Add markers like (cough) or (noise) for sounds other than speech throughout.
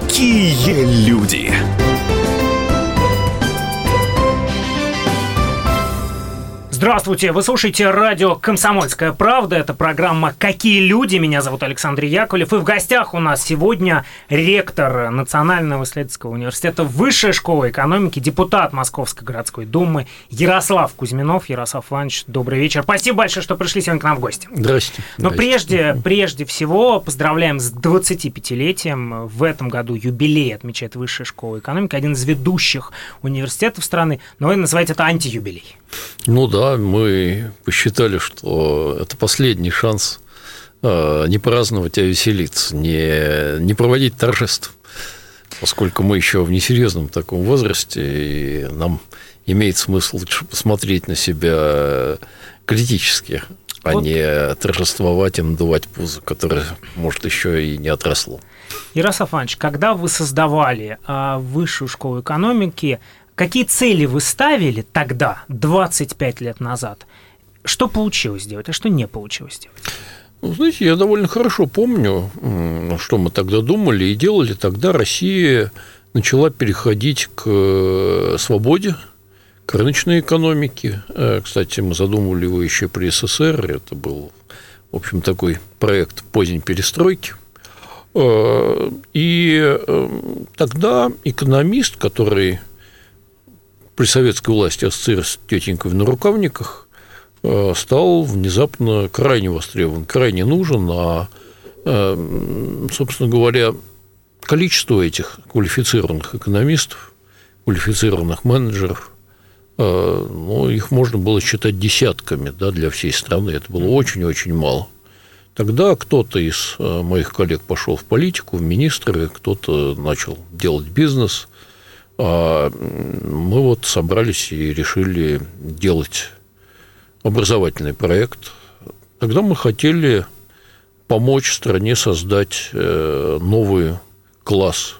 Какие люди! Здравствуйте, вы слушаете радио «Комсомольская правда». Это программа «Какие люди?». Меня зовут Александр Яковлев. И в гостях у нас сегодня ректор Национального исследовательского университета Высшей школы экономики, депутат Московской городской думы Ярослав Кузьминов. Ярослав Иванович, добрый вечер. Спасибо большое, что пришли сегодня к нам в гости. Здрасте. Но прежде, прежде всего поздравляем с 25-летием. В этом году юбилей отмечает Высшая школа экономики, один из ведущих университетов страны. Но вы называете это антиюбилей. Ну да, мы посчитали, что это последний шанс э, не праздновать, а веселиться, не, не проводить торжеств, поскольку мы еще в несерьезном таком возрасте, и нам имеет смысл лучше посмотреть на себя критически, а вот. не торжествовать и надувать пузо, которое, может, еще и не отросло. Ярослав Иванович, когда вы создавали а, высшую школу экономики, Какие цели вы ставили тогда, 25 лет назад? Что получилось сделать, а что не получилось сделать? Ну, знаете, я довольно хорошо помню, что мы тогда думали и делали. Тогда Россия начала переходить к э, свободе, к рыночной экономике. Э, кстати, мы задумывали его еще при СССР. Это был, в общем, такой проект поздней перестройки. Э, и тогда экономист, который при советской власти ассоциировался с тетенькой в нарукавниках, э, стал внезапно крайне востребован, крайне нужен, а, э, собственно говоря, количество этих квалифицированных экономистов, квалифицированных менеджеров, э, ну, их можно было считать десятками да, для всей страны. Это было очень-очень мало. Тогда кто-то из моих коллег пошел в политику, в министры, кто-то начал делать бизнес, мы вот собрались и решили делать образовательный проект. Тогда мы хотели помочь стране создать э, новый класс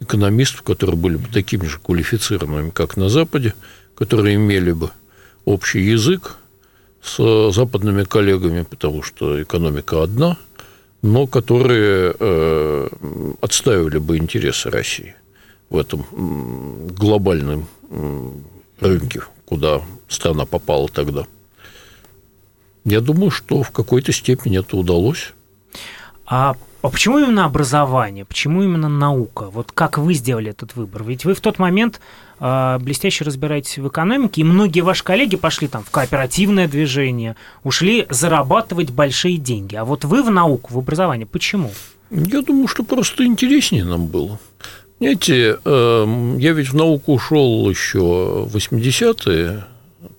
экономистов, которые были бы такими же квалифицированными, как на Западе, которые имели бы общий язык с западными коллегами, потому что экономика одна, но которые э, отстаивали бы интересы России в этом глобальном рынке, куда страна попала тогда. Я думаю, что в какой-то степени это удалось. А, а почему именно образование? Почему именно наука? Вот как вы сделали этот выбор? Ведь вы в тот момент э, блестяще разбираетесь в экономике, и многие ваши коллеги пошли там в кооперативное движение, ушли зарабатывать большие деньги. А вот вы в науку, в образование, почему? Я думаю, что просто интереснее нам было. Знаете, эм, я ведь в науку ушел еще в 80-е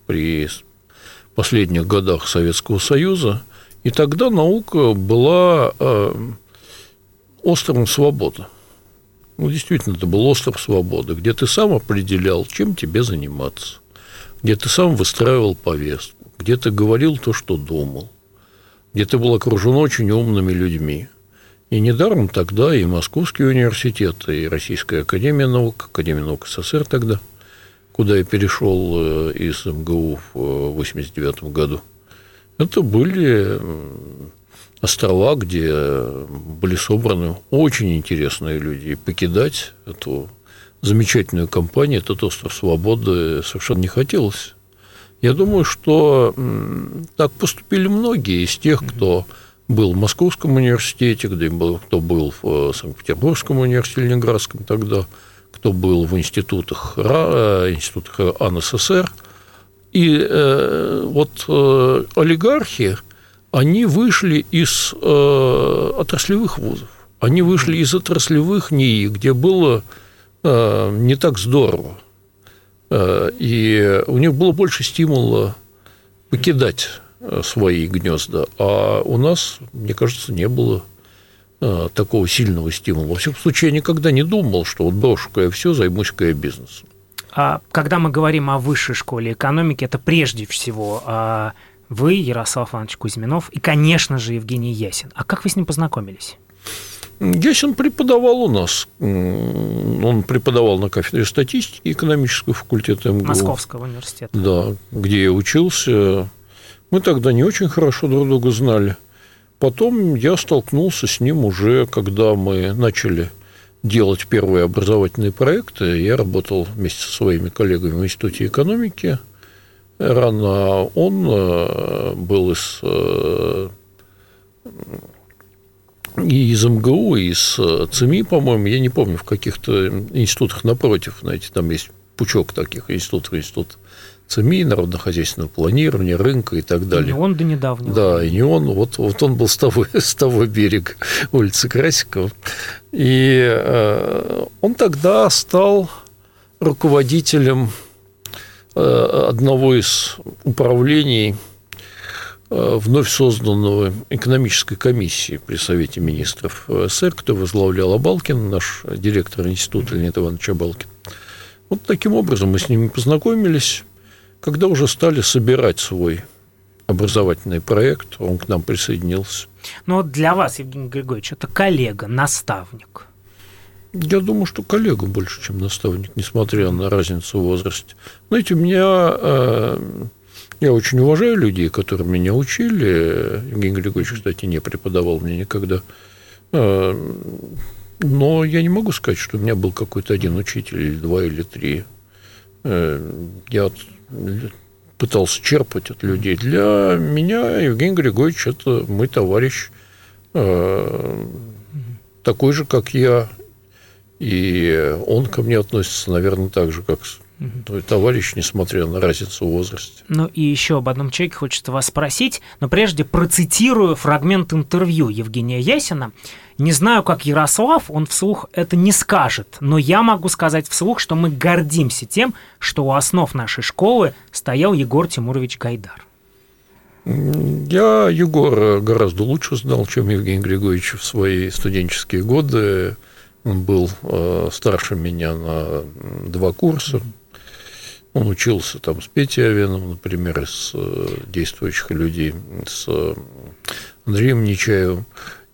при последних годах Советского Союза, и тогда наука была эм, островом свободы. Ну, действительно, это был остров свободы, где ты сам определял, чем тебе заниматься, где ты сам выстраивал повестку, где ты говорил то, что думал, где ты был окружен очень умными людьми – и недаром тогда и Московский университет, и Российская академия наук, Академия наук СССР тогда, куда я перешел э, из МГУ в 1989 году, это были острова, где были собраны очень интересные люди. И покидать эту замечательную компанию, этот остров свободы совершенно не хотелось. Я думаю, что так поступили многие из тех, кто был в Московском университете, где был, кто был в э, Санкт-Петербургском университете, Ленинградском тогда, кто был в институтах, РА, э, институтах АНССР. И э, вот э, олигархи, они вышли из э, отраслевых вузов, они вышли из отраслевых НИИ, где было э, не так здорово. Э, и у них было больше стимула покидать свои гнезда. А у нас, мне кажется, не было э, такого сильного стимула. Во всяком случае, я никогда не думал, что вот брошу-ка я все, займусь-ка я бизнесом. А когда мы говорим о высшей школе экономики, это прежде всего а, вы, Ярослав Иванович Кузьминов, и, конечно же, Евгений Ясин. А как вы с ним познакомились? Ясин преподавал у нас. Он преподавал на кафедре статистики экономического факультета МГУ. Московского университета. Да, где я учился. Мы тогда не очень хорошо друг друга знали. Потом я столкнулся с ним уже, когда мы начали делать первые образовательные проекты, я работал вместе со своими коллегами в Институте экономики. Рано он э, был из э, и из МГУ, и из ЦИМИ, по-моему, я не помню, в каких-то институтах напротив, знаете, там есть пучок таких институтов, институт ЦМИ, народно-хозяйственного планирования, рынка и так далее. И не он до недавнего. Да, и не он. Вот, вот он был с того, (laughs) с того берега (laughs) улицы Красикова. И э, он тогда стал руководителем э, одного из управлений э, вновь созданного экономической комиссии при Совете министров СССР, кто возглавлял Абалкин, наш директор института Леонид Иванович Абалкин. Вот таким образом мы с ними познакомились. Когда уже стали собирать свой образовательный проект, он к нам присоединился. Но вот для вас, Евгений Григорьевич, это коллега, наставник. Я думаю, что коллега больше, чем наставник, несмотря на разницу в возрасте. Знаете, у меня... Э, я очень уважаю людей, которые меня учили. Евгений Григорьевич, кстати, не преподавал мне никогда. Э, но я не могу сказать, что у меня был какой-то один учитель, или два, или три. Э, я пытался черпать от людей. Для меня Евгений Григорьевич – это мой товарищ, э, такой же, как я, и он ко мне относится, наверное, так же, как твой товарищ, несмотря на разницу в возрасте. Ну и еще об одном человеке хочется вас спросить, но прежде процитирую фрагмент интервью Евгения Ясина – не знаю, как Ярослав, он вслух это не скажет, но я могу сказать вслух, что мы гордимся тем, что у основ нашей школы стоял Егор Тимурович Гайдар. Я Егора гораздо лучше знал, чем Евгений Григорьевич в свои студенческие годы. Он был э, старше меня на два курса. Он учился там с Петей Авеном, например, с э, действующих людей, с Андреем Нечаевым.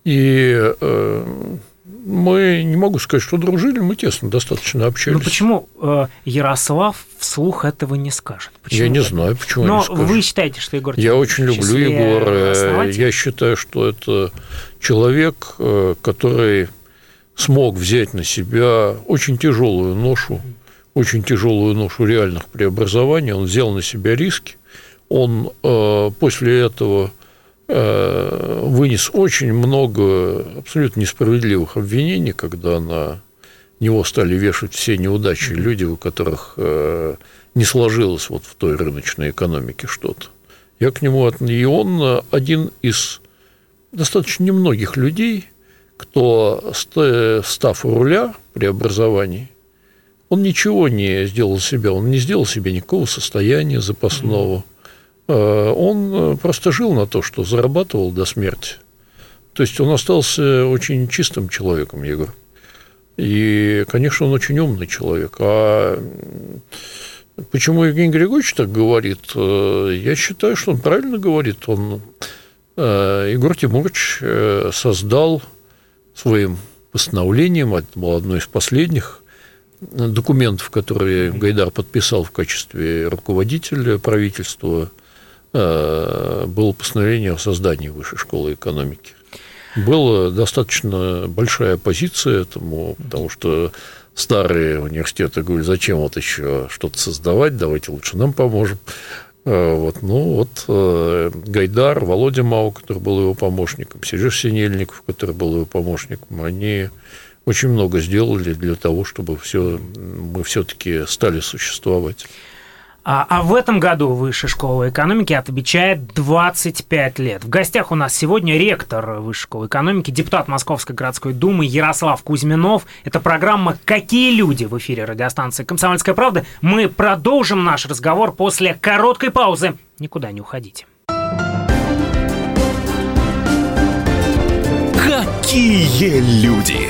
И э, мы, не могу сказать, что дружили, мы тесно достаточно общались. Ну почему э, Ярослав вслух этого не скажет? Почему я не знаю, почему Но не скажет. вы считаете, что Егор Я очень люблю Егора. Я считаю, что это человек, э, который смог взять на себя очень тяжелую ношу, очень тяжелую ношу реальных преобразований. Он взял на себя риски. Он э, после этого Э, вынес очень много абсолютно несправедливых обвинений, когда на него стали вешать все неудачи люди, у которых э, не сложилось вот в той рыночной экономике что-то. Я к нему от и он один из достаточно немногих людей, кто, став у руля преобразований, он ничего не сделал себя, он не сделал себе никакого состояния запасного, Э, он э, просто жил на то, что зарабатывал до смерти. То есть он остался очень чистым человеком, Егор. И, конечно, он очень умный человек. А почему Евгений Григорьевич так говорит? Э, я считаю, что он правильно говорит. Он, Егор Тимурович создал своим постановлением, это было одно из последних документов, которые Гайдар подписал в качестве руководителя правительства – Э, было постановление о создании высшей школы экономики. Была достаточно большая оппозиция этому, потому что старые университеты говорили, зачем вот еще что-то создавать, давайте лучше нам поможем. Э, вот, ну вот э, Гайдар, Володя Мау, который был его помощником, Сереж Синельников, который был его помощником, они очень много сделали для того, чтобы все, мы все-таки стали существовать. А, а в этом году Высшая школа экономики отмечает 25 лет. В гостях у нас сегодня ректор Высшей школы экономики, депутат Московской городской думы Ярослав Кузьминов. Это программа «Какие люди» в эфире радиостанции «Комсомольская правда». Мы продолжим наш разговор после короткой паузы. Никуда не уходите. Какие люди?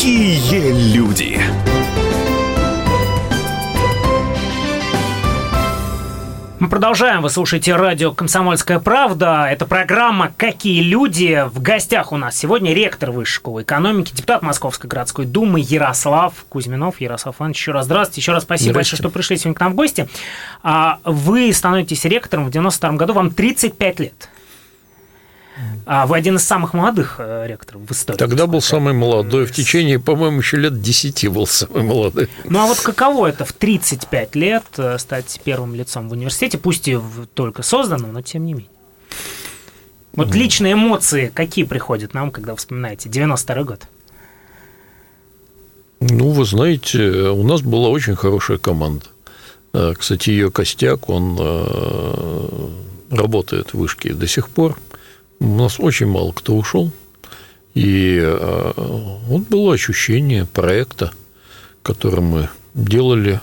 Какие люди! Мы продолжаем. Вы слушаете радио «Комсомольская правда». Это программа «Какие люди?». В гостях у нас сегодня ректор Высшей школы экономики, депутат Московской городской думы Ярослав Кузьминов. Ярослав Иванович, еще раз здравствуйте. Еще раз спасибо большое, что пришли сегодня к нам в гости. А вы становитесь ректором в 92 году. Вам 35 лет. А вы один из самых молодых э, ректоров в истории. Тогда был самый молодой. В течение, по-моему, еще лет 10 был самый молодой. Ну а вот каково это в 35 лет э, стать первым лицом в университете, пусть и только созданном, но тем не менее? Вот личные эмоции какие приходят нам, когда вспоминаете 92 год? Ну, вы знаете, у нас была очень хорошая команда. Э, кстати, ее костяк, он работает в вышке до сих пор – у нас очень мало кто ушел. И э, вот было ощущение проекта, который мы делали.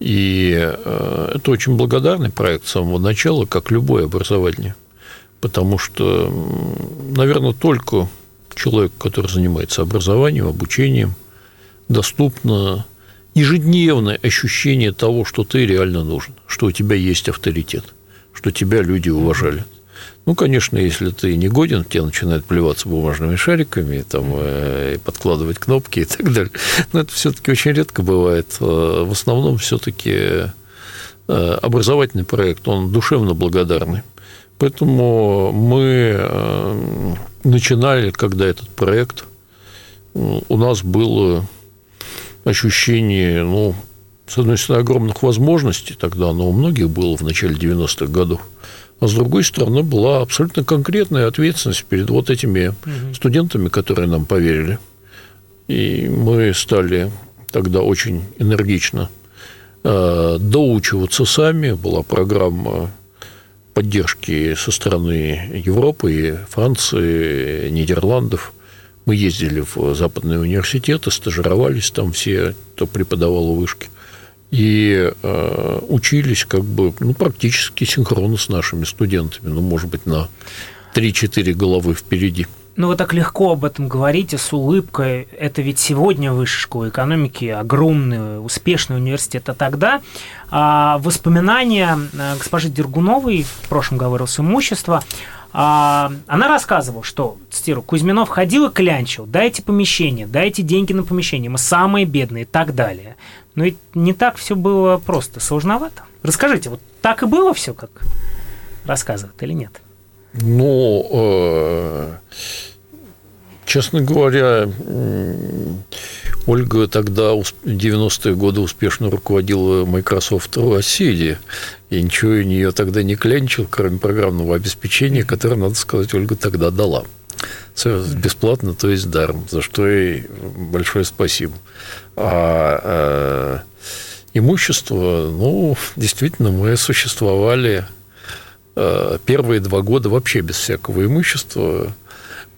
И э, это очень благодарный проект с самого начала, как любое образование. Потому что, наверное, только человек, который занимается образованием, обучением, доступно ежедневное ощущение того, что ты реально нужен, что у тебя есть авторитет, что тебя люди уважали. Ну, конечно, если ты не годен, тебе начинают плеваться бумажными шариками, там, э, подкладывать кнопки и так далее. Но это все-таки очень редко бывает. Э, в основном все-таки э, образовательный проект, он душевно благодарный. Поэтому мы начинали, когда этот проект, у нас было ощущение, ну, с одной стороны, огромных возможностей тогда, но у многих было в начале 90-х годов – а с другой стороны была абсолютно конкретная ответственность перед вот этими угу. студентами, которые нам поверили. И мы стали тогда очень энергично э, доучиваться сами. Была программа поддержки со стороны Европы, Франции, Нидерландов. Мы ездили в западные университеты, стажировались там все, кто преподавал у вышки и э, учились как бы ну, практически синхронно с нашими студентами, ну, может быть, на 3-4 головы впереди. Ну, вы так легко об этом говорите, с улыбкой. Это ведь сегодня Высшая школа экономики, огромный, успешный университет. А тогда а, воспоминания э, госпожи Дергуновой, в прошлом говорилось имущество, а, она рассказывала, что, цитирую, Кузьминов ходил и клянчил, дайте помещение, дайте деньги на помещение, мы самые бедные и так далее. Но ведь не так все было просто, сложновато. Расскажите, вот так и было все, как рассказывают или нет? Ну, э, честно говоря, Ольга тогда в 90-е годы успешно руководила Microsoft России, и ничего у нее тогда не клянчил, кроме программного обеспечения, которое, надо сказать, Ольга тогда дала. Бесплатно, то есть даром, за что ей большое спасибо. А, а имущество, ну, действительно, мы существовали а, первые два года вообще без всякого имущества,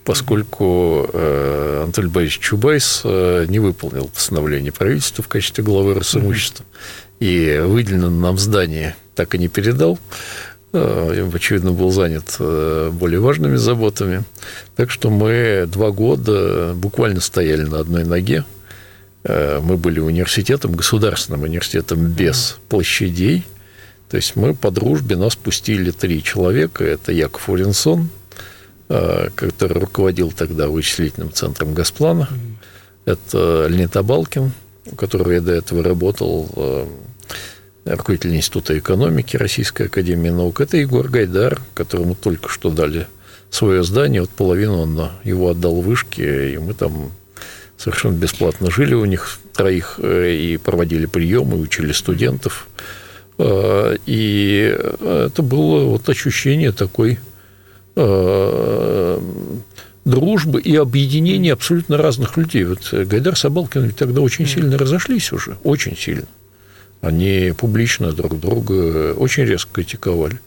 поскольку э, Анатолий Борисович Чубайс э, не выполнил постановление правительства в качестве главы Росимущества и выделенное нам здание так и не передал. Э, очевидно, был занят э, более важными заботами. Так что мы два года буквально стояли на одной ноге. Э, мы были университетом, государственным университетом без площадей. То есть мы по дружбе нас пустили три человека. Это Яков Уринсон, который руководил тогда вычислительным центром Госплана. Это Леонид Абалкин, у которого я до этого работал руководитель Института экономики Российской Академии Наук, это Егор Гайдар, которому только что дали свое здание, вот половину он его отдал вышке, и мы там совершенно бесплатно жили у них троих э, и проводили приемы, учили студентов. Э, и это было вот ощущение такой э, дружбы и объединения абсолютно разных людей. Вот Гайдар Собалкин ведь тогда очень сильно разошлись уже, очень сильно. Они публично друг друга очень резко критиковали.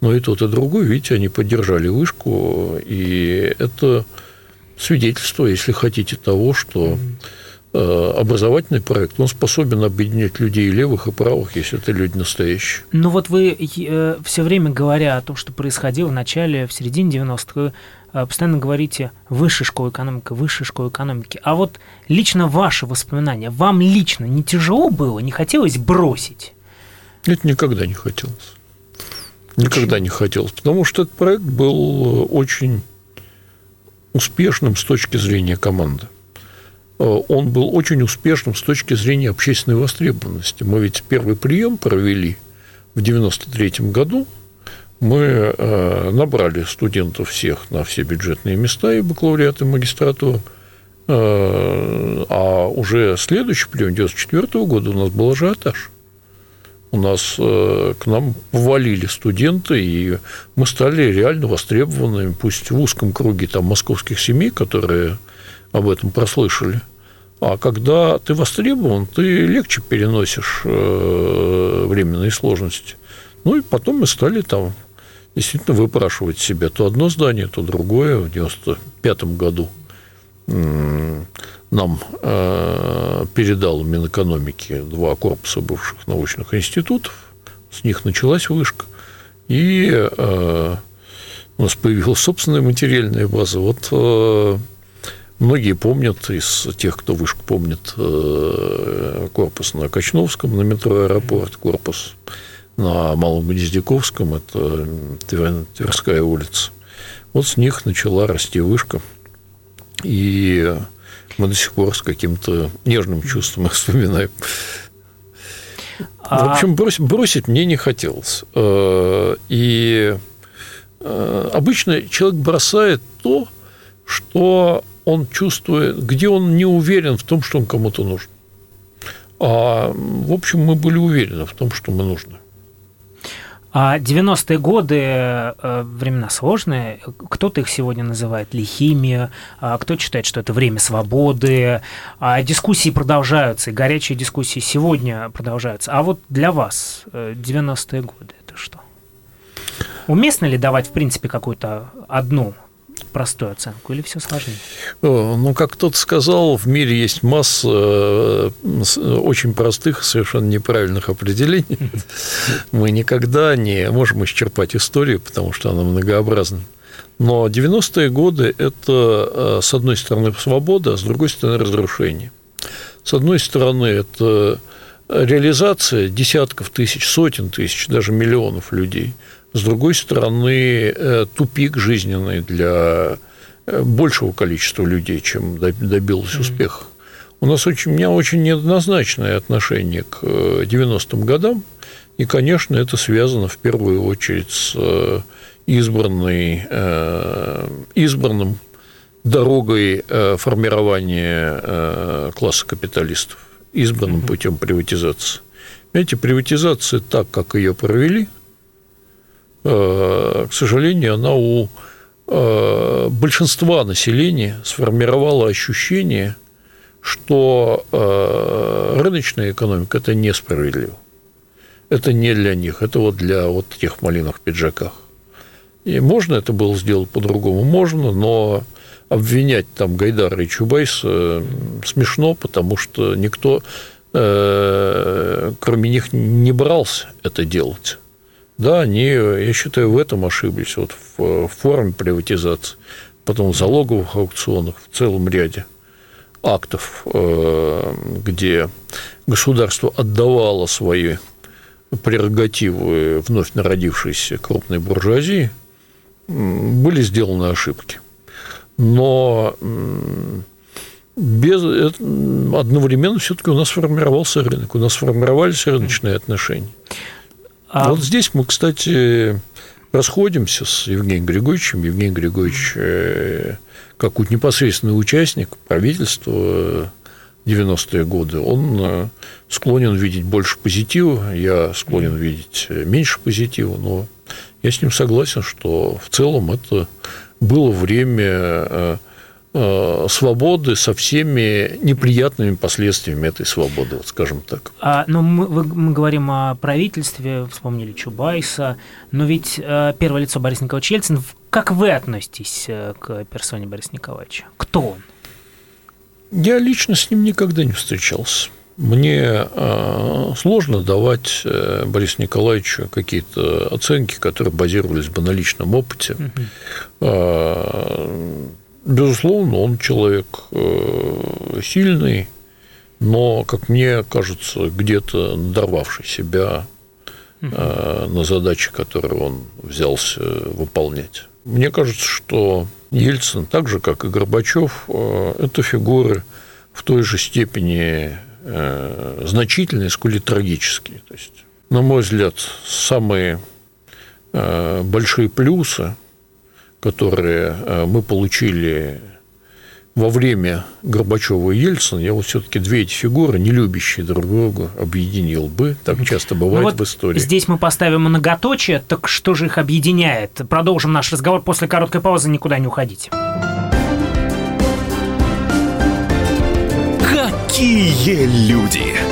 Но и тот, и другой, видите, они поддержали вышку, и это свидетельство, если хотите, того, что э, образовательный проект, он способен объединять людей левых и правых, если это люди настоящие. Ну вот вы э, все время говоря о том, что происходило в начале, в середине 90-х, вы э, постоянно говорите высшая школа экономики, высшая школа экономики. А вот лично ваши воспоминания, вам лично не тяжело было, не хотелось бросить? Это никогда не хотелось. Никогда не хотелось, потому что этот проект был очень успешным с точки зрения команды. Э, он был очень успешным с точки зрения общественной востребованности. Мы ведь первый прием провели в 1993 году. Мы э, набрали студентов всех на все бюджетные места и бакалавриат, и магистратуру. Э, а уже следующий прием 1994 года у нас был ажиотаж у нас к нам повалили студенты, и мы стали реально востребованными, пусть в узком круге там, московских семей, которые об этом прослышали. А когда ты востребован, ты легче переносишь э, временные сложности. Ну и потом мы стали там действительно выпрашивать себя то одно здание, то другое. В 95 году нам э, передал Минэкономики два корпуса бывших научных институтов. С них началась вышка. И э, у нас появилась собственная материальная база. Вот многие помнят, из тех, кто вышку помнит, э, корпус на Качновском, на метро «Аэропорт», корпус на Малом Гнездяковском, это Тверская улица. Вот с них начала расти вышка. И мы до сих пор с каким-то нежным чувством их вспоминаем. А... В общем, бросить, бросить мне не хотелось. Э, и э, обычно человек бросает то, что он чувствует, где он не уверен в том, что он кому-то нужен. А, в общем, мы были уверены в том, что мы нужны. А 90-е годы э, времена сложные. Кто-то их сегодня называет лихими, а кто считает, что это время свободы. А дискуссии продолжаются, и горячие дискуссии сегодня продолжаются. А вот для вас 90-е э, годы это что? Уместно ли давать, в принципе, какую-то одну простую оценку или все сложнее? Ну, как кто-то сказал, в мире есть масса э, очень простых, совершенно неправильных определений. (laughs) Мы никогда не можем исчерпать историю, потому что она многообразна. Но 90-е годы – это, э, с одной стороны, свобода, а с другой стороны, разрушение. С одной стороны, это реализация десятков тысяч, сотен тысяч, даже миллионов людей – с другой стороны, э, тупик жизненный для э, большего количества людей, чем добилось успеха. У нас очень, у меня очень неоднозначное отношение к 90-м э, годам, и, конечно, это связано в первую очередь с избранной, избранным дорогой формирования класса капиталистов, избранным путем приватизации. Эти приватизации так, как ее провели – к сожалению, она у э, большинства населения сформировала ощущение, что э, рыночная экономика – это несправедливо. Это не для них, это вот для вот тех малиновых пиджаках. И можно это было сделать по-другому? Можно, но обвинять там Гайдара и Чубайса смешно, потому что никто, кроме них, не брался это делать. Да, они, я считаю, в этом ошиблись, вот в форме приватизации, потом в залоговых аукционах, в целом ряде актов, э, где государство отдавало свои прерогативы вновь народившейся крупной буржуазии, были сделаны ошибки. Но без, одновременно все-таки у нас формировался рынок, у нас формировались рыночные отношения. А... Вот здесь мы, кстати, расходимся с Евгением Григорьевичем. Евгений Григорьевич, э, как непосредственный участник правительства 90-е годы, он э, склонен видеть больше позитива, я склонен видеть э, меньше позитива, но я с ним согласен, что в целом это было время свободы со всеми неприятными последствиями этой свободы, вот скажем так. А, но мы, мы говорим о правительстве, вспомнили Чубайса, но ведь э, первое лицо Борис Николаевич Ельцин в как вы относитесь э, к персоне Бориса Николаевича? Кто он? Я лично с ним никогда не встречался. Мне э, сложно давать э, Борису Николаевичу какие-то оценки, которые базировались бы на личном опыте. Угу. Безусловно, он человек сильный, но, как мне кажется, где-то надорвавший себя на задачи, которые он взялся выполнять. Мне кажется, что Ельцин, так же, как и Горбачев, это фигуры в той же степени э, значительные, сколь и трагические. То есть, на мой взгляд, самые э, большие плюсы, которые э, мы получили во время Горбачева и Ельцина, я вот все-таки две эти фигуры, не любящие друг друга, объединил бы. Так часто бывает ну вот в истории. Здесь мы поставим многоточие, так что же их объединяет? Продолжим наш разговор после короткой паузы, никуда не уходить. Какие люди!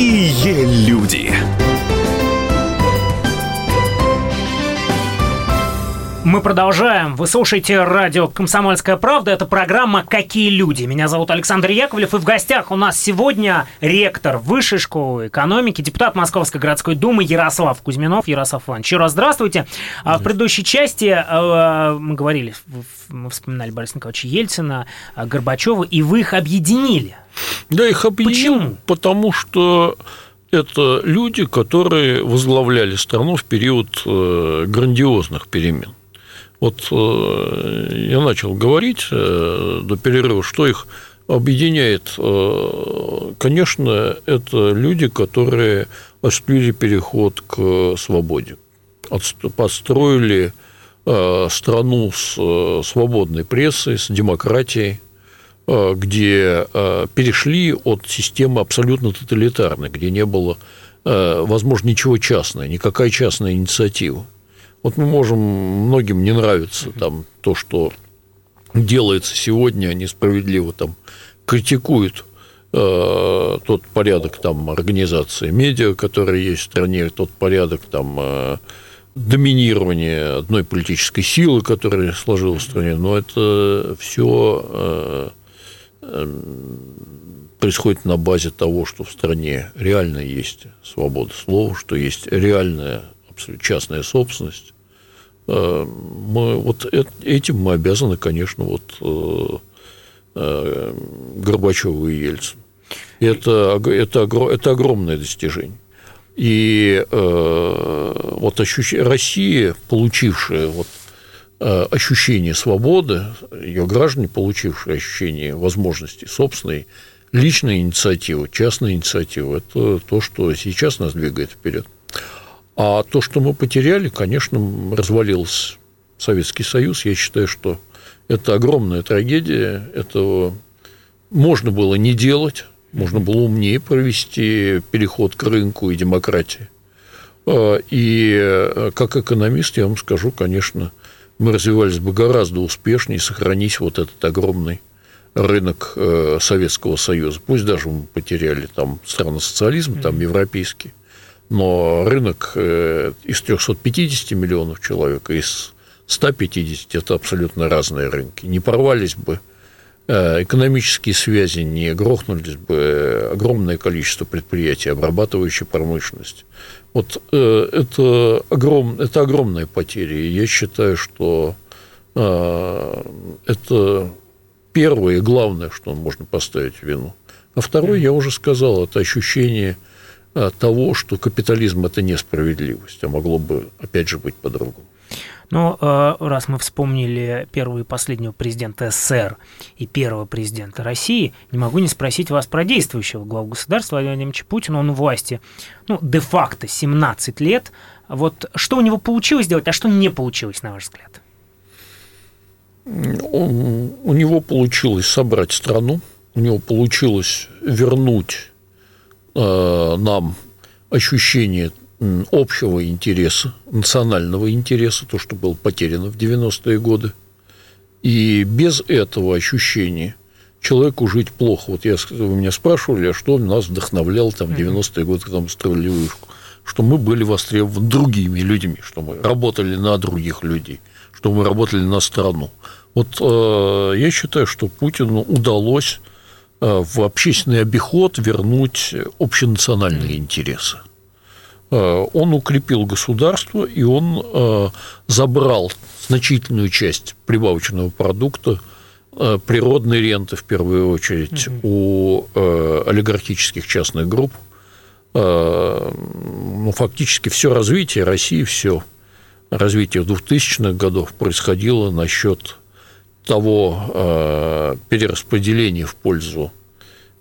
Какие люди! Мы продолжаем. Вы слушаете радио «Комсомольская правда». Это программа «Какие люди?». Меня зовут Александр Яковлев. И в гостях у нас сегодня ректор Высшей школы экономики, депутат Московской городской думы Ярослав Кузьминов. Ярослав Иванович, еще раз здравствуйте. А в предыдущей части э, мы говорили, мы вспоминали Бориса Николаевича Ельцина, э, Горбачева, и вы их объединили. Да, их объединил, Почему? потому что это люди, которые возглавляли страну в период э, грандиозных перемен. Вот э, я начал говорить э, до перерыва, что их объединяет. Э, конечно, это люди, которые осуществили переход к свободе, построили страну с свободной прессой, с демократией, где перешли от системы абсолютно тоталитарной, где не было, возможно, ничего частного, никакая частная инициатива. Вот мы можем, многим не нравится там то, что делается сегодня, они справедливо там критикуют э, тот порядок там организации медиа, который есть в стране, тот порядок там э, доминирования одной политической силы, которая сложилась в стране, но это все э, э, происходит на базе того, что в стране реально есть свобода слова, что есть реальная частная собственность. Э, мы, вот этим мы обязаны, конечно, вот э, э, Горбачеву и Ельцину. Это, это, это огромное достижение. И э, вот ощущение, Россия, получившая вот, ощущение свободы, ее граждане, получившие ощущение возможности собственной личной инициативы, частной инициативы, это то, что сейчас нас двигает вперед. А то, что мы потеряли, конечно, развалился Советский Союз. Я считаю, что это огромная трагедия. Этого можно было не делать, можно было умнее провести переход к рынку и демократии. А, и э, как экономист я вам скажу, конечно, мы развивались бы гораздо успешнее, сохранить вот этот огромный рынок э, Советского Союза. Пусть даже мы потеряли там страны социализма, там европейский, но рынок э, из 350 миллионов человек и из 150 – это абсолютно разные рынки. Не порвались бы э, экономические связи, не грохнулись бы огромное количество предприятий, обрабатывающей промышленность. Вот э, это, огром, это огромная потеря. И я считаю, что это первое и главное, что можно поставить в вину. А второе, я уже сказал, это ощущение того, что капитализм – это несправедливость, а могло бы, опять же, быть по-другому. Но э, раз мы вспомнили первого и последнего президента СССР и первого президента России, не могу не спросить вас про действующего главу государства Владимира Владимировича Путина. Он у власти, ну, де-факто 17 лет. Вот что у него получилось сделать, а что не получилось, на ваш взгляд? Он, у него получилось собрать страну, у него получилось вернуть э, нам ощущение общего интереса, национального интереса, то, что было потеряно в 90-е годы. И без этого ощущения человеку жить плохо. Вот я, вы меня спрашивали, а что нас вдохновляло там, в 90-е годы, когда мы строили вышку? Что мы были востребованы другими людьми, что мы работали на других людей, что мы работали на страну. Вот э, я считаю, что Путину удалось э, в общественный обиход вернуть общенациональные интересы. Э, он укрепил государство, и он э, забрал значительную часть прибавочного продукта э, природной ренты, в первую очередь, угу. у олигархических частных групп. Ну, фактически все развитие России, все развитие 2000-х годов происходило на счет того перераспределения в пользу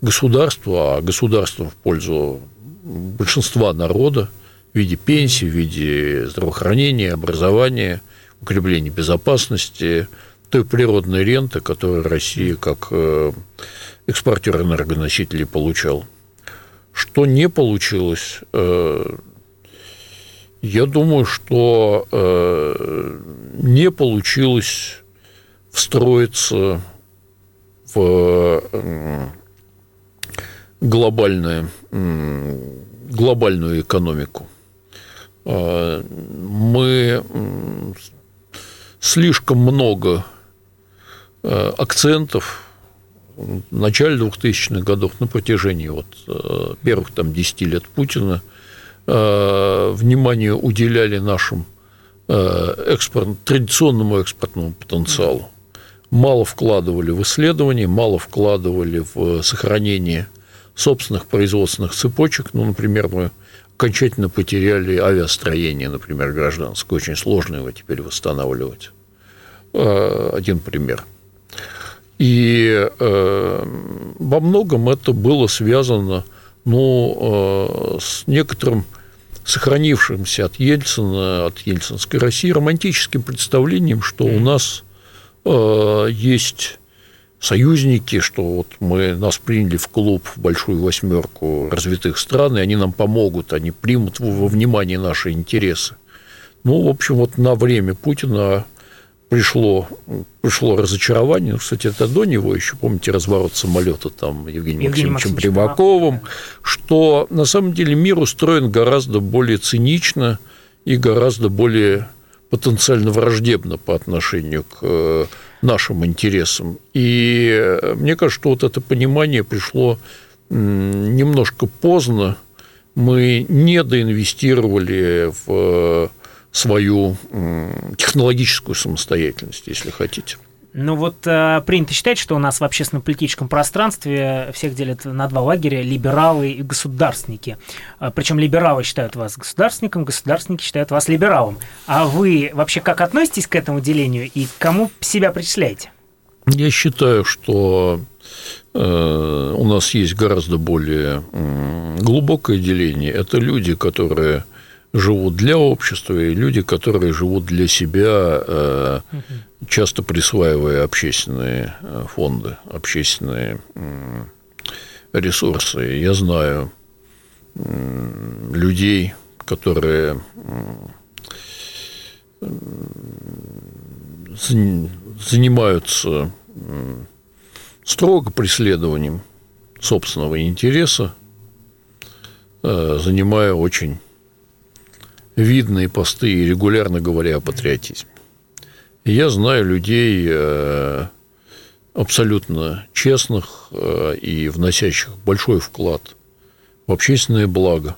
государства, а государства в пользу большинства народа, в виде пенсии, в виде здравоохранения, образования, укрепления безопасности, той природной ренты, которую Россия как э, экспортер энергоносителей получал. Что не получилось, э, я думаю, что э, не получилось встроиться в глобальное, глобальную экономику. Э, мы слишком много э, акцентов в начале 2000-х годов на протяжении вот э, первых там 10 лет Путина внимание уделяли нашим экспорт, традиционному экспортному потенциалу. Мало вкладывали в исследования, мало вкладывали в сохранение собственных производственных цепочек. Ну, например, мы окончательно потеряли авиастроение, например, гражданское. Очень сложно его теперь восстанавливать. Э, один пример. И э, во многом это было связано ну, э, с некоторым сохранившимся от Ельцина, от ельцинской России романтическим представлением, что у нас есть союзники, что вот мы нас приняли в клуб, в большую восьмерку развитых стран, и они нам помогут, они примут во внимание наши интересы. Ну, в общем, вот на время Путина пришло, пришло разочарование. Ну, кстати, это до него еще, помните, разворот самолета там Евгением Евгений Максимовичем Примаковым, что на самом деле мир устроен гораздо более цинично и гораздо более потенциально враждебно по отношению к э, нашим интересам. И э, мне кажется, что вот это понимание пришло немножко поздно. Мы не доинвестировали в э, свою технологическую самостоятельность, если хотите. Ну вот э, принято считать, что у нас в общественно-политическом пространстве всех делят на два лагеря – либералы и государственники. Э, причем либералы считают вас государственником, государственники считают вас либералом. А вы вообще как относитесь к этому делению и к кому себя причисляете? Я считаю, что э, у нас есть гораздо более глубокое деление. Это люди, которые живут для общества, и люди, которые живут для себя, э, часто присваивая общественные э, фонды, общественные ресурсы. Я знаю людей, которые занимаются строго преследованием собственного интереса, э, занимая очень видные посты и регулярно говоря о патриотизме. И я знаю людей э, абсолютно честных э, и вносящих большой вклад в общественное благо,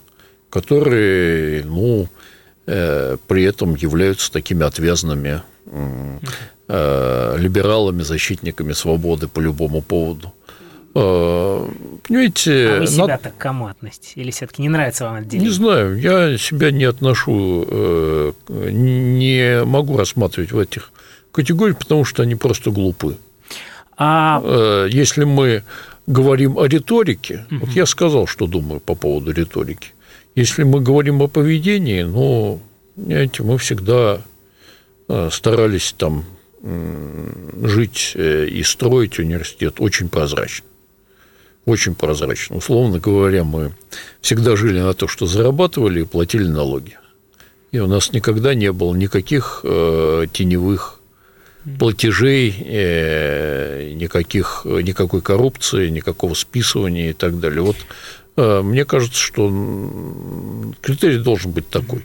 которые, ну, э, при этом являются такими отвязными либералами, защитниками свободы по любому поводу. Э, понимаете... А вы себя над... так к кому относитесь? Или все таки не нравится вам отделение? Не знаю, я себя не отношу, э, не могу рассматривать в этих категориях, потому что они просто глупы. А... Э, если мы говорим о риторике, угу. вот я сказал, что думаю по поводу риторики. Если мы говорим о поведении, ну, понимаете, мы всегда старались там жить и строить университет очень прозрачно очень прозрачно. Условно говоря, мы всегда жили на то, что зарабатывали и платили налоги. И у нас никогда не было никаких э, теневых платежей, э, никаких, никакой коррупции, никакого списывания и так далее. Вот э, мне кажется, что критерий должен быть такой.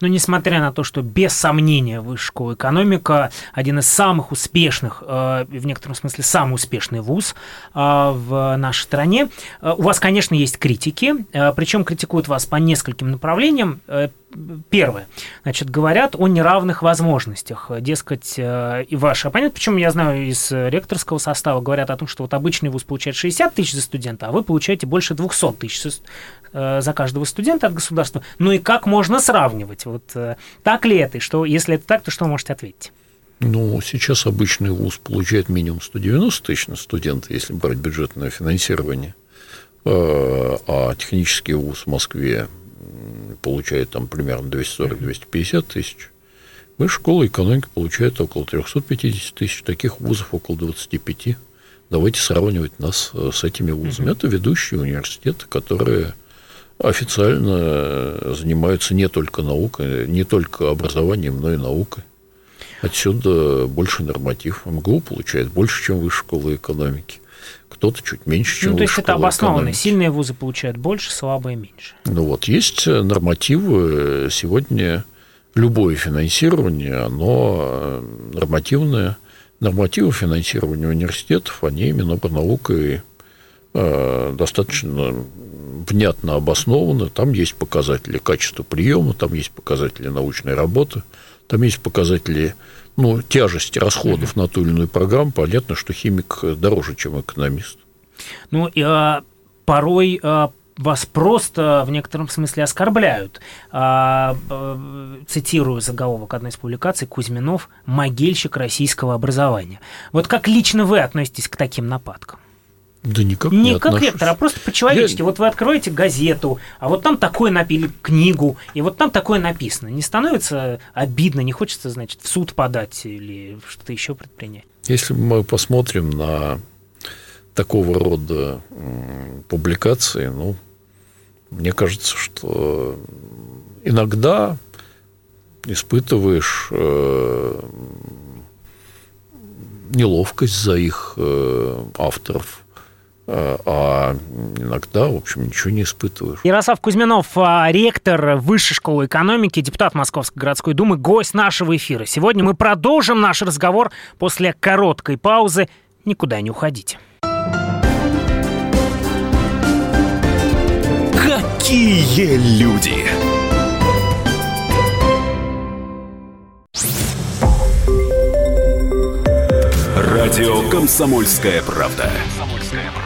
Но несмотря на то, что без сомнения высшая школа экономика один из самых успешных, э, в некотором смысле самый успешный вуз э, в нашей стране, э, у вас, конечно, есть критики, причем критикуют вас по нескольким направлениям. Первое. Значит, говорят о неравных возможностях. Дескать, и ваши оппоненты, причем я знаю из ректорского состава, говорят о том, что вот обычный вуз получает 60 тысяч за студента, а вы получаете больше 200 тысяч Э, за каждого студента от государства. Ну и как можно сравнивать? Вот э, так ли это? И что, если это так, то что вы можете ответить? Ну, сейчас обычный вуз получает минимум 190 тысяч на студента, если брать бюджетное финансирование, э, а технический вуз в Москве получает там примерно 240-250 тысяч. Высшая школа экономики получает около 350 тысяч, таких вузов около 25. Давайте сравнивать нас с этими вузами. Это ведущие университеты, которые официально занимаются не только наукой, не только образованием, но и наукой. Отсюда больше норматив. МГУ получает больше, чем высшая школа экономики. Кто-то чуть меньше, чем Ну, то есть это обоснованно. Экономики. Сильные вузы получают больше, слабые меньше. Ну вот, есть нормативы. Сегодня любое финансирование, оно нормативное. Нормативы финансирования университетов, они Миноборнаукой э, достаточно внятно обоснованы, там есть показатели качества приема, там есть показатели научной работы, там есть показатели ну, тяжести расходов на ту или иную программу. Понятно, что химик дороже, чем экономист. Ну, и, а, порой а, вас просто в некотором смысле оскорбляют. А, а, цитирую заголовок одной из публикаций Кузьминов «Могильщик российского образования». Вот как лично вы относитесь к таким нападкам? Да никак не, не как ректор, а просто по-человечески. Я... Вот вы откроете газету, а вот там такое напили книгу, и вот там такое написано. Не становится обидно, не хочется, значит, в суд подать или что-то еще предпринять? Если мы посмотрим на такого рода публикации, ну, мне кажется, что иногда испытываешь э, неловкость за их э, авторов а иногда, в общем, ничего не испытываешь. Ярослав Кузьминов, а, ректор Высшей школы экономики, депутат Московской городской думы, гость нашего эфира. Сегодня мы продолжим наш разговор после короткой паузы. Никуда не уходите. Какие люди! Радио «Комсомольская правда».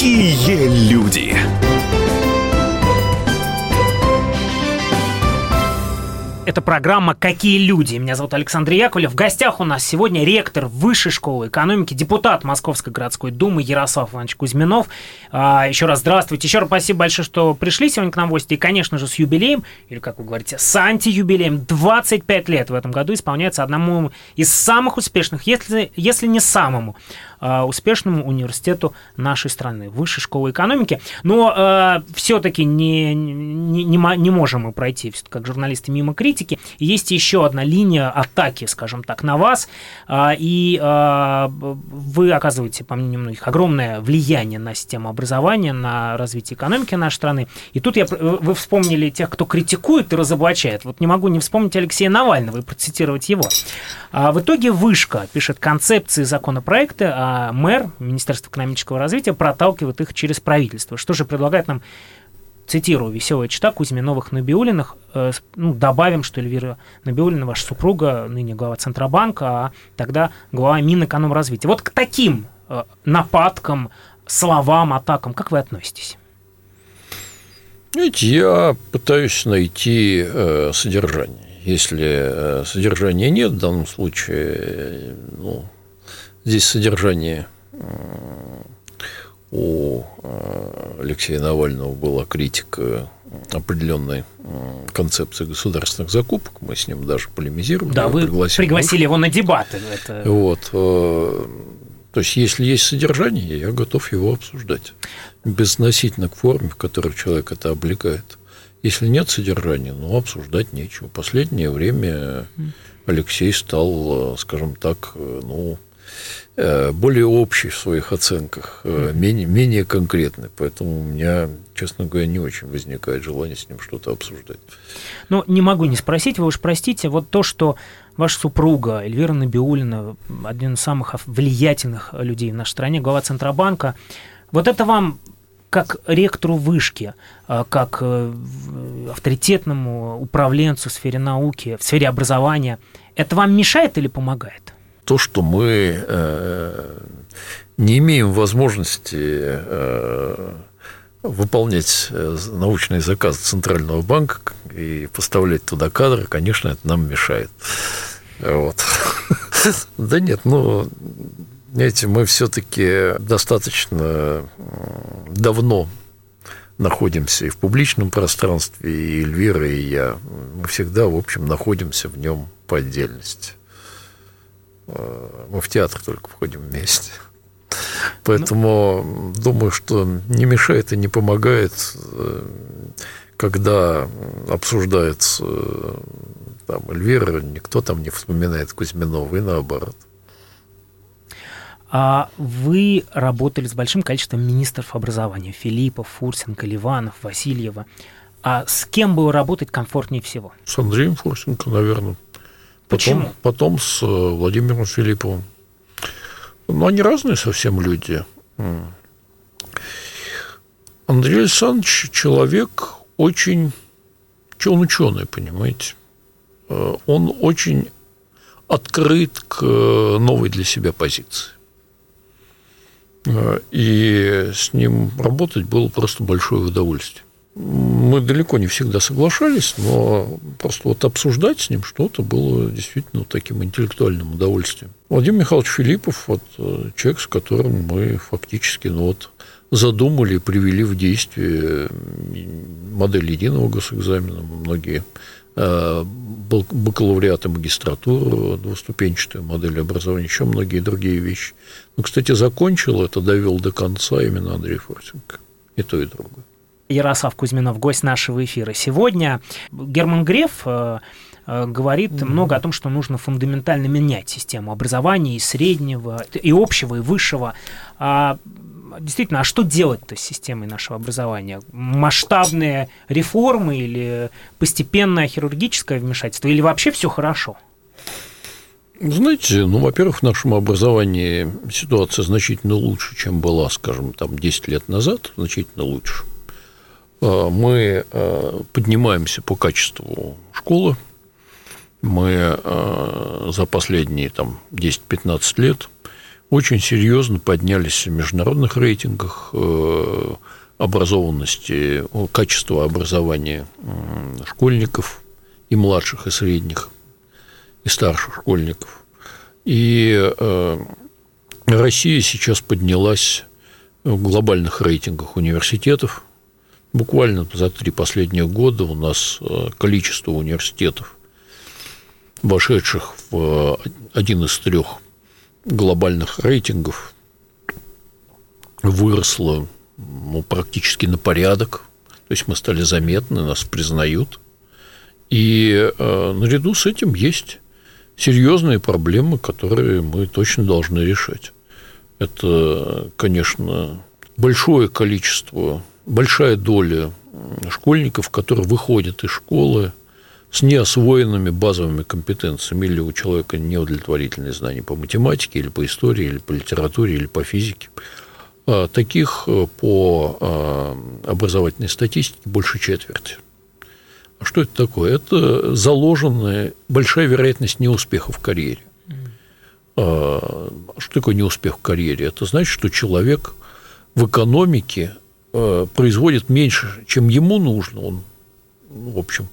Какие люди! Это программа «Какие люди?». Меня зовут Александр Яковлев. В гостях у нас сегодня ректор Высшей школы экономики, депутат Московской городской думы Ярослав Иванович Кузьминов. А, еще раз здравствуйте. Еще раз спасибо большое, что пришли сегодня к нам в гости. И, конечно же, с юбилеем, или, как вы говорите, с антиюбилеем. 25 лет в этом году исполняется одному из самых успешных, если, если не самому успешному университету нашей страны, Высшей школы экономики. Но э, все-таки не, не, не, не можем мы пройти, как журналисты, мимо критики. Есть еще одна линия атаки, скажем так, на вас, э, и э, вы оказываете, по мнению многих, огромное влияние на систему образования, на развитие экономики нашей страны. И тут я, вы вспомнили тех, кто критикует и разоблачает. Вот не могу не вспомнить Алексея Навального и процитировать его. А в итоге Вышка пишет концепции законопроекты, а мэр, Министерство экономического развития, проталкивает их через правительство. Что же предлагает нам цитирую, веселая чита Кузьминовых Набиулиных. Э, ну, добавим, что Эльвира Набиулина, ваша супруга, ныне глава Центробанка, а тогда глава Минэкономразвития. Вот к таким э, нападкам, словам, атакам, как вы относитесь? Знаете, я пытаюсь найти э, содержание. Если э, содержания нет, в данном случае, э, ну, здесь содержание э, у Алексея Навального была критика определенной концепции государственных закупок. Мы с ним даже полемизировали. Да, вы пригласили, пригласили его на дебаты. Это... Вот. То есть, если есть содержание, я готов его обсуждать. Безносительно к форме, в которой человек это облекает. Если нет содержания, ну, обсуждать нечего. Последнее время Алексей стал, скажем так, ну, э, более общий в своих оценках, э, менее, менее конкретный. Поэтому у меня, честно говоря, не очень возникает желание с ним что-то обсуждать. Ну, не могу не спросить, вы уж простите, вот то, что ваша супруга Эльвира Набиулина, один из самых влиятельных людей в нашей стране, глава Центробанка, вот это вам как ректору вышки, а, как э, авторитетному управленцу в сфере науки, в сфере образования, это вам мешает или помогает? То, что мы э, не имеем возможности э, выполнять научные заказы Центрального банка и поставлять туда кадры, конечно, это нам мешает. Вот. (laughs) Да нет, ну, знаете, мы все-таки достаточно давно находимся и в публичном пространстве, и Эльвира, и я. Мы всегда, в общем, находимся в нем по отдельности. Мы в театр только входим вместе. Поэтому ну, думаю, что не мешает и не помогает, э, когда обсуждается э, там Эльвира, никто там не вспоминает Кузьминова и наоборот. А вы работали с большим количеством министров образования. Филиппов, Фурсенко, Ливанов, Васильева. А с кем было работать комфортнее всего? С Андреем Фурсенко, наверное. Потом, Почему? Потом с э, Владимиром Филипповым. Ну, они разные совсем люди. Андрей Александрович человек очень... Он ученый, понимаете. Э, он очень открыт к э, новой для себя позиции. И с ним работать было просто большое удовольствие. Мы далеко не всегда соглашались, но просто вот обсуждать с ним что-то было действительно таким интеллектуальным удовольствием. Владимир Михайлович Филиппов, вот э, человек, с которым мы фактически ну, вот, задумали и привели в действие модель единого госэкзамена. Многие Э, бакалавриат и магистратуру, двуступенчатую модель образования, еще многие другие вещи. Ну, кстати, закончил это, довел до конца именно Андрей Форсенко. И то, и другое. Ярослав Кузьминов, гость нашего эфира. Сегодня Герман Греф э, э, говорит mm-hmm. много о том, что нужно фундаментально менять систему образования и среднего, и общего, и высшего. А действительно, а что делать-то с системой нашего образования? Масштабные реформы или постепенное хирургическое вмешательство? Или вообще все хорошо? Знаете, ну, во-первых, в нашем образовании ситуация значительно лучше, чем была, скажем, там 10 лет назад, значительно лучше. А, мы а, поднимаемся по качеству школы. Мы а, за последние там, 10-15 лет – очень серьезно поднялись в международных рейтингах э, образованности, качества образования школьников и младших, и средних, и старших школьников. И э, Россия сейчас поднялась в глобальных рейтингах университетов. Буквально за три последних года у нас э, количество университетов, вошедших в один из трех глобальных рейтингов выросло ну, практически на порядок. То есть мы стали заметны, нас признают. И э, наряду с этим есть серьезные проблемы, которые мы точно должны решать. Это, конечно, большое количество, большая доля школьников, которые выходят из школы с неосвоенными базовыми компетенциями, или у человека неудовлетворительные знания по математике, или по истории, или по литературе, или по физике. А таких э, по а, образовательной статистике больше четверти. А что это такое? Это заложенная большая вероятность неуспеха в карьере. А что такое неуспех в карьере? Это значит, что человек в экономике э, производит меньше, чем ему нужно. Он, в общем,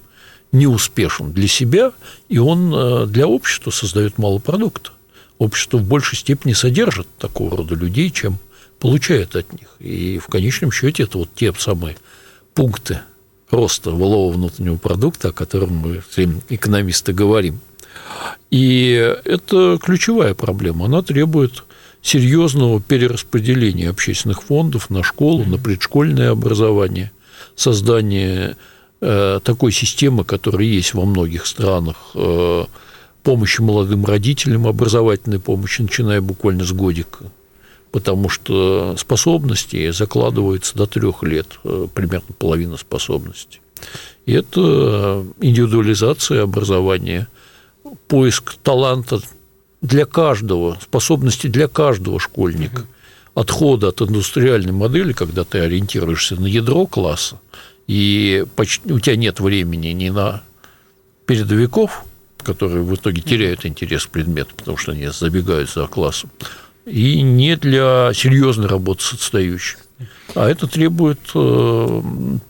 не успешен для себя, и он э, для общества создает мало продукта. Общество в большей степени содержит такого рода людей, чем получает от них. И в конечном счете это вот те самые пункты роста валового внутреннего продукта, о котором мы все экономисты говорим. И это ключевая проблема. Она требует серьезного перераспределения общественных фондов на школу, на предшкольное образование, создание Э, такой системы, которая есть во многих странах, э, помощи молодым родителям, образовательной помощи, начиная буквально с годика, потому что способности закладываются до трех лет, э, примерно половина способностей. И это индивидуализация образования, поиск таланта для каждого, способности для каждого школьника, отхода от индустриальной модели, когда ты ориентируешься на ядро класса, и почти, у тебя нет времени ни на передовиков, которые в итоге теряют интерес к предмету, потому что они забегают за классом, и не для серьезной работы с отстающими. А это требует э,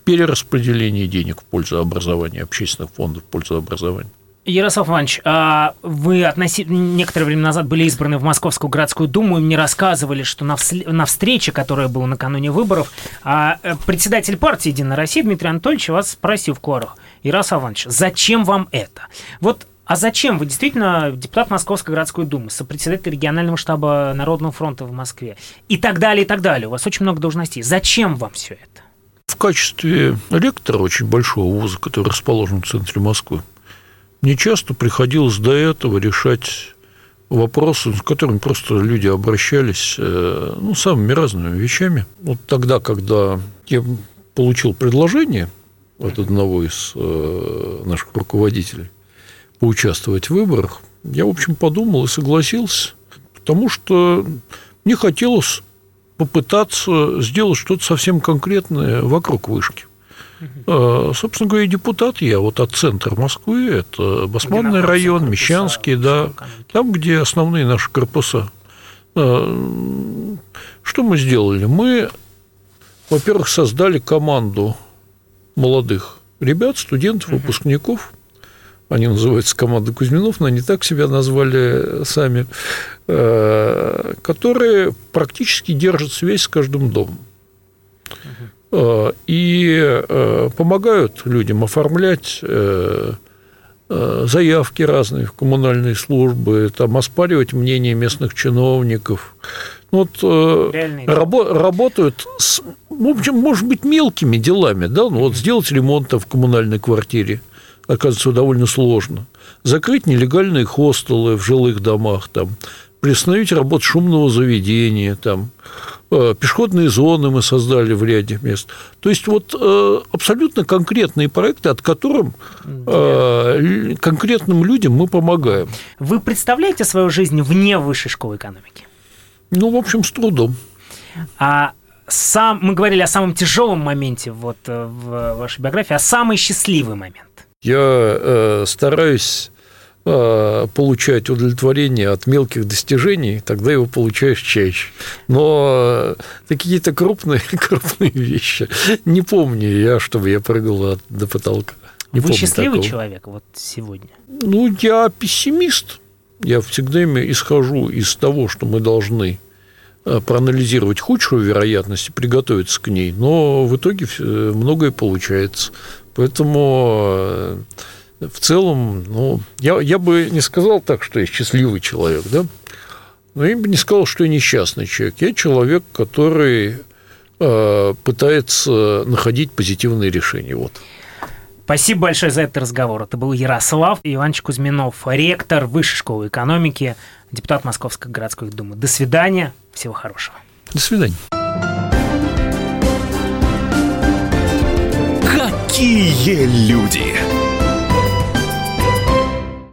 перераспределения денег в пользу образования, общественных фондов в пользу образования. Ярослав Иванович, а вы относительно некоторое время назад были избраны в Московскую городскую думу, и мне рассказывали, что на, вс- на встрече, которая была накануне выборов, а, э, председатель партии «Единая Россия» Дмитрий Анатольевич вас спросил в куарах, Ярослав Иванович, зачем вам это? Вот а зачем вы действительно депутат Московской городской думы, сопредседатель регионального штаба Народного фронта в Москве и так далее, и так далее? У вас очень много должностей. Зачем вам все это? В качестве ректора очень большого вуза, который расположен в центре Москвы, мне часто приходилось до этого решать вопросы, с которыми просто люди обращались э, ну, самыми разными вещами. Вот тогда, когда я получил предложение от одного из э, наших руководителей поучаствовать в выборах, я, в общем, подумал и согласился, потому что мне хотелось попытаться сделать что-то совсем конкретное вокруг вышки. Угу. Собственно говоря, депутат я вот от центра Москвы, это Басманный район, корпуса, Мещанский, да, там, где основные наши корпуса. А, что мы сделали? Мы, во-первых, создали команду молодых ребят, студентов, выпускников. Они называются команда Кузьминов, но они так себя назвали сами, а, которые практически держат связь с каждым домом. Э, и э, помогают людям оформлять э, заявки разные в коммунальные службы, там, оспаривать мнение местных чиновников. Ну, вот, рабо- работают с, в общем, может быть, мелкими делами, да, ну, вот сделать ремонт в коммунальной квартире, оказывается, довольно сложно. Закрыть нелегальные хостелы в жилых домах, там, приостановить работу шумного заведения, там, Э, пешеходные зоны мы создали в ряде мест. То есть вот э, абсолютно конкретные проекты, от которых э, конкретным людям мы помогаем. Вы представляете свою жизнь вне высшей школы экономики? Ну, в общем, с трудом. А сам, мы говорили о самом тяжелом моменте вот в вашей биографии, а самый счастливый момент? Я э, стараюсь получать удовлетворение от мелких достижений, тогда его получаешь чаще. Но какие-то крупные, (laughs) крупные вещи не помню я, чтобы я прыгал до потолка. Не Вы счастливый такого. человек вот сегодня? Ну, я пессимист. Я всегда исхожу из того, что мы должны э, проанализировать худшую вероятность и приготовиться к ней, но в итоге многое получается. Поэтому э, в целом, ну, я, я бы не сказал так, что я счастливый человек, да, Но я бы не сказал, что я несчастный человек. Я человек, который э, пытается находить позитивные решения. Вот. Спасибо большое за этот разговор. Это был Ярослав Иванович Кузьминов, ректор Высшей школы экономики, депутат Московской городской думы. До свидания. Всего хорошего. До свидания. Какие люди!